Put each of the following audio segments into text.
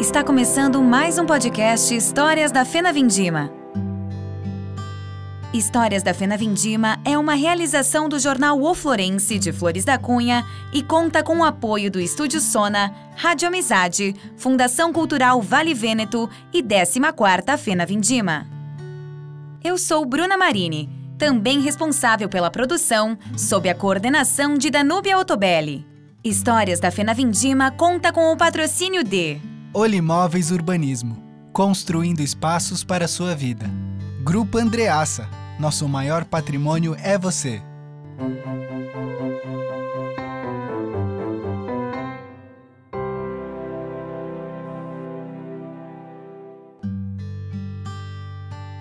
Está começando mais um podcast Histórias da Fena Vindima. Histórias da Fena Vindima é uma realização do jornal O Florense de Flores da Cunha e conta com o apoio do Estúdio Sona, Rádio Amizade, Fundação Cultural Vale Vêneto e 14ª Fena Vindima. Eu sou Bruna Marini, também responsável pela produção, sob a coordenação de Danúbia Otobelli. Histórias da Fena Vindima conta com o patrocínio de Olimóveis Urbanismo Construindo espaços para sua vida. Grupo Andreaça Nosso maior patrimônio é você.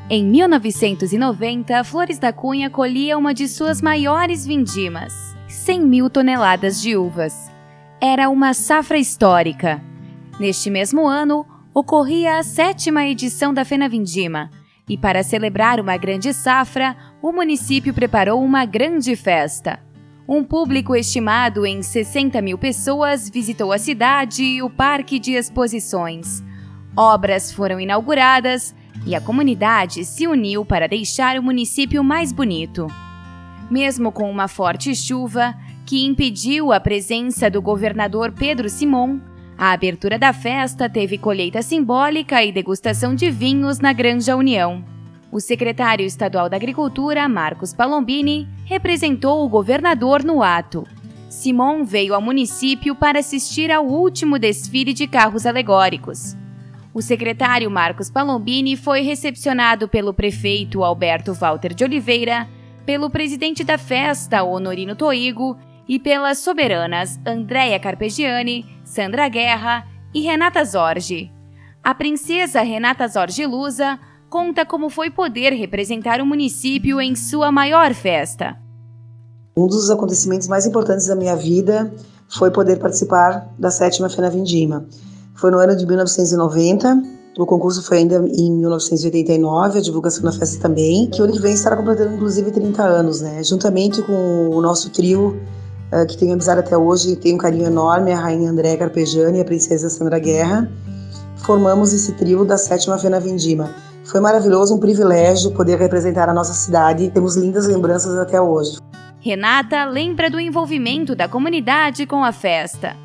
Em 1990, Flores da Cunha colhia uma de suas maiores vindimas, 100 mil toneladas de uvas. Era uma safra histórica. Neste mesmo ano, ocorria a sétima edição da Fena Vindima, e para celebrar uma grande safra, o município preparou uma grande festa. Um público estimado em 60 mil pessoas visitou a cidade e o parque de exposições. Obras foram inauguradas e a comunidade se uniu para deixar o município mais bonito. Mesmo com uma forte chuva, que impediu a presença do governador Pedro Simon, a abertura da festa teve colheita simbólica e degustação de vinhos na Granja União. O secretário estadual da Agricultura, Marcos Palombini, representou o governador no ato. Simon veio ao município para assistir ao último desfile de carros alegóricos. O secretário Marcos Palombini foi recepcionado pelo prefeito Alberto Walter de Oliveira, pelo presidente da festa, Honorino Toigo, e pelas soberanas Andréia Carpegiani, Sandra Guerra e Renata Zorgi. A princesa Renata Zorgi Lusa conta como foi poder representar o município em sua maior festa. Um dos acontecimentos mais importantes da minha vida foi poder participar da sétima Fena Vindima. Foi no ano de 1990, o concurso foi ainda em 1989, a divulgação da festa também, que o ano que vem estará completando inclusive 30 anos, né? Juntamente com o nosso trio, uh, que tenho amizade até hoje, tem um carinho enorme, a rainha André Carpejani e a princesa Sandra Guerra, formamos esse trio da sétima Fena Vindima. Foi maravilhoso, um privilégio poder representar a nossa cidade, temos lindas lembranças até hoje. Renata lembra do envolvimento da comunidade com a festa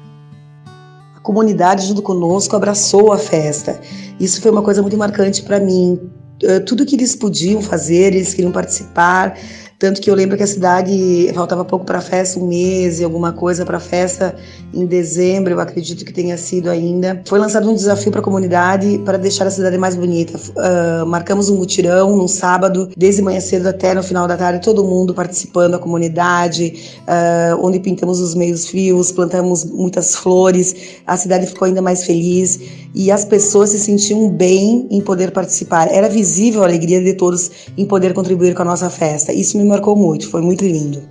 comunidade junto conosco abraçou a festa. Isso foi uma coisa muito marcante para mim. Eh, tudo que eles podiam fazer, eles queriam participar, tanto que eu lembro que a cidade faltava pouco para a festa, um mês e alguma coisa para a festa em dezembro, eu acredito que tenha sido ainda. Foi lançado um desafio para a comunidade para deixar a cidade mais bonita. Uh, marcamos um mutirão num sábado, desde manhã cedo até no final da tarde, todo mundo participando da comunidade, uh, onde pintamos os meios fios, plantamos muitas flores, a cidade ficou ainda mais feliz e as pessoas se sentiam bem em poder participar. Era visível a alegria de todos em poder contribuir com a nossa festa. Isso me marcou muito, foi muito lindo.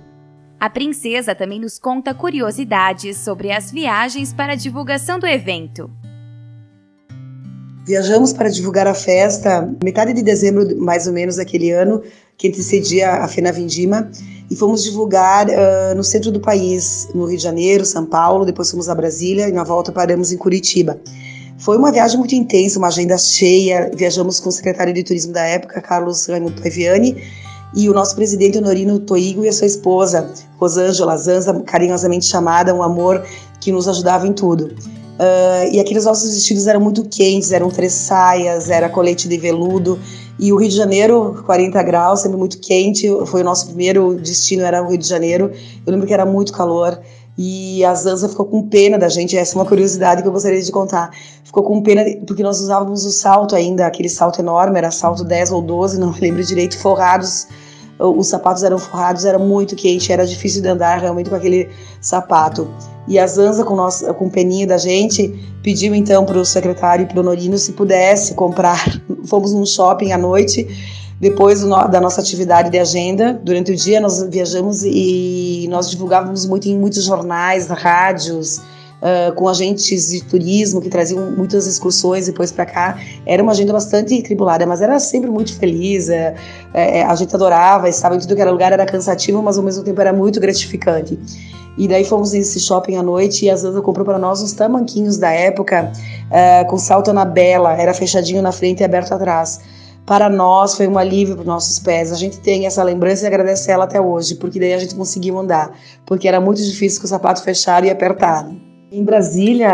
A princesa também nos conta curiosidades sobre as viagens para a divulgação do evento. Viajamos para divulgar a festa metade de dezembro, mais ou menos, daquele ano, que antecedia a Fena Vindima, e fomos divulgar uh, no centro do país, no Rio de Janeiro, São Paulo, depois fomos a Brasília e na volta paramos em Curitiba. Foi uma viagem muito intensa, uma agenda cheia. Viajamos com o secretário de turismo da época, Carlos Raimundo Paviani, e o nosso presidente Honorino Toigo e a sua esposa, Rosângela Zanza, carinhosamente chamada, um amor que nos ajudava em tudo. Uh, e aqueles nossos vestidos eram muito quentes, eram três saias, era colete de veludo. E o Rio de Janeiro, 40 graus, sempre muito quente, foi o nosso primeiro destino, era o Rio de Janeiro. Eu lembro que era muito calor. E a Zanza ficou com pena da gente, essa é uma curiosidade que eu gostaria de contar. Ficou com pena porque nós usávamos o salto ainda, aquele salto enorme, era salto 10 ou 12, não me lembro direito, forrados os sapatos eram forrados, era muito quente, era difícil de andar realmente com aquele sapato. E a Zanza, com, nós, com o peninho da gente, pediu então para o secretário e para o Norino se pudesse comprar. Fomos num shopping à noite, depois da nossa atividade de agenda. Durante o dia nós viajamos e nós divulgávamos muito em muitos jornais, rádios, uh, com agentes de turismo que traziam muitas excursões depois para cá. Era uma agenda bastante tribulada, mas era sempre muito feliz. É, é, a gente adorava, estava em tudo que era lugar, era cansativo, mas ao mesmo tempo era muito gratificante. E daí fomos nesse shopping à noite e a Zanda comprou para nós uns tamanquinhos da época uh, com salto na bela, era fechadinho na frente e aberto atrás. Para nós foi um alívio para os nossos pés. A gente tem essa lembrança e agradece ela até hoje, porque daí a gente conseguiu andar, porque era muito difícil com o sapato fechado e apertado. Em Brasília,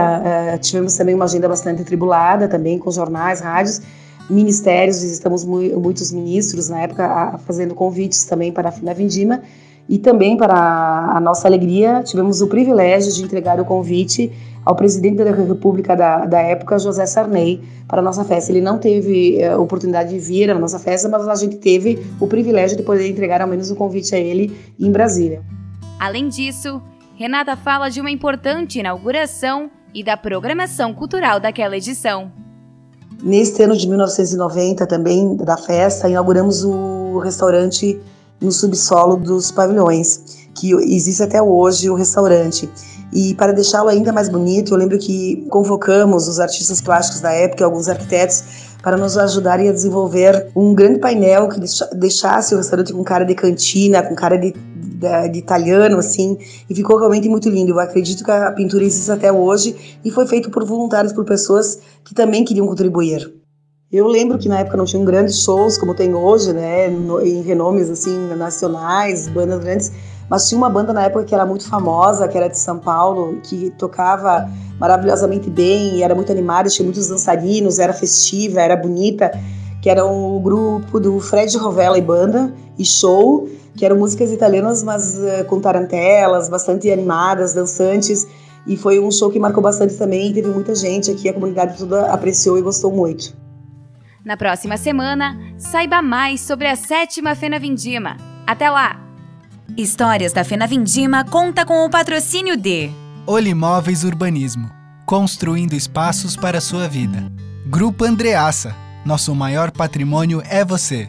uh, tivemos também uma agenda bastante tribulada, também com jornais, rádios, ministérios, visitamos mu muitos ministros na época, fazendo convites também para a Fina Vindima, e também, para a nossa alegria, tivemos o privilégio de entregar o convite ao presidente da República da, da época, José Sarney, para a nossa festa. Ele não teve a eh, oportunidade de vir à nossa festa, mas a gente teve o privilégio de poder entregar ao menos o convite a ele em Brasília. Além disso, Renata fala de uma importante inauguração e da programação cultural daquela edição. Neste ano de 1990, também da festa, inauguramos o restaurante no subsolo dos pavilhões, que existe até hoje o restaurante. E para deixá-lo ainda mais bonito, eu lembro que convocamos os artistas plásticos da época, alguns arquitetos, para nos ajudarem a desenvolver um grande painel que deixasse o restaurante com cara de cantina, com cara de, de, de, italiano, assim, e ficou realmente muito lindo. Eu acredito que a pintura existe até hoje e foi feito por voluntários, por pessoas que também queriam contribuir. Eu lembro que na época não tinham grandes shows como tem hoje, né, em renomes assim nacionais, bandas grandes, mas tinha uma banda na época que era muito famosa, que era de São Paulo, que tocava maravilhosamente bem, era muito animada, tinha muitos dançarinos, era festiva, era bonita, que era o um grupo do Fred Rovella e banda e show, que eram músicas italianas, mas uh, com tarantelas, bastante animadas, dançantes. E foi um show que marcou bastante também, teve muita gente aqui, a comunidade toda apreciou e gostou muito. Na próxima semana, saiba mais sobre a sétima Fena Vindima. Até lá! Histórias da Fena Vindima conta com o patrocínio de Olimóveis Urbanismo construindo espaços para sua vida. Grupo Andreaça nosso maior patrimônio é você.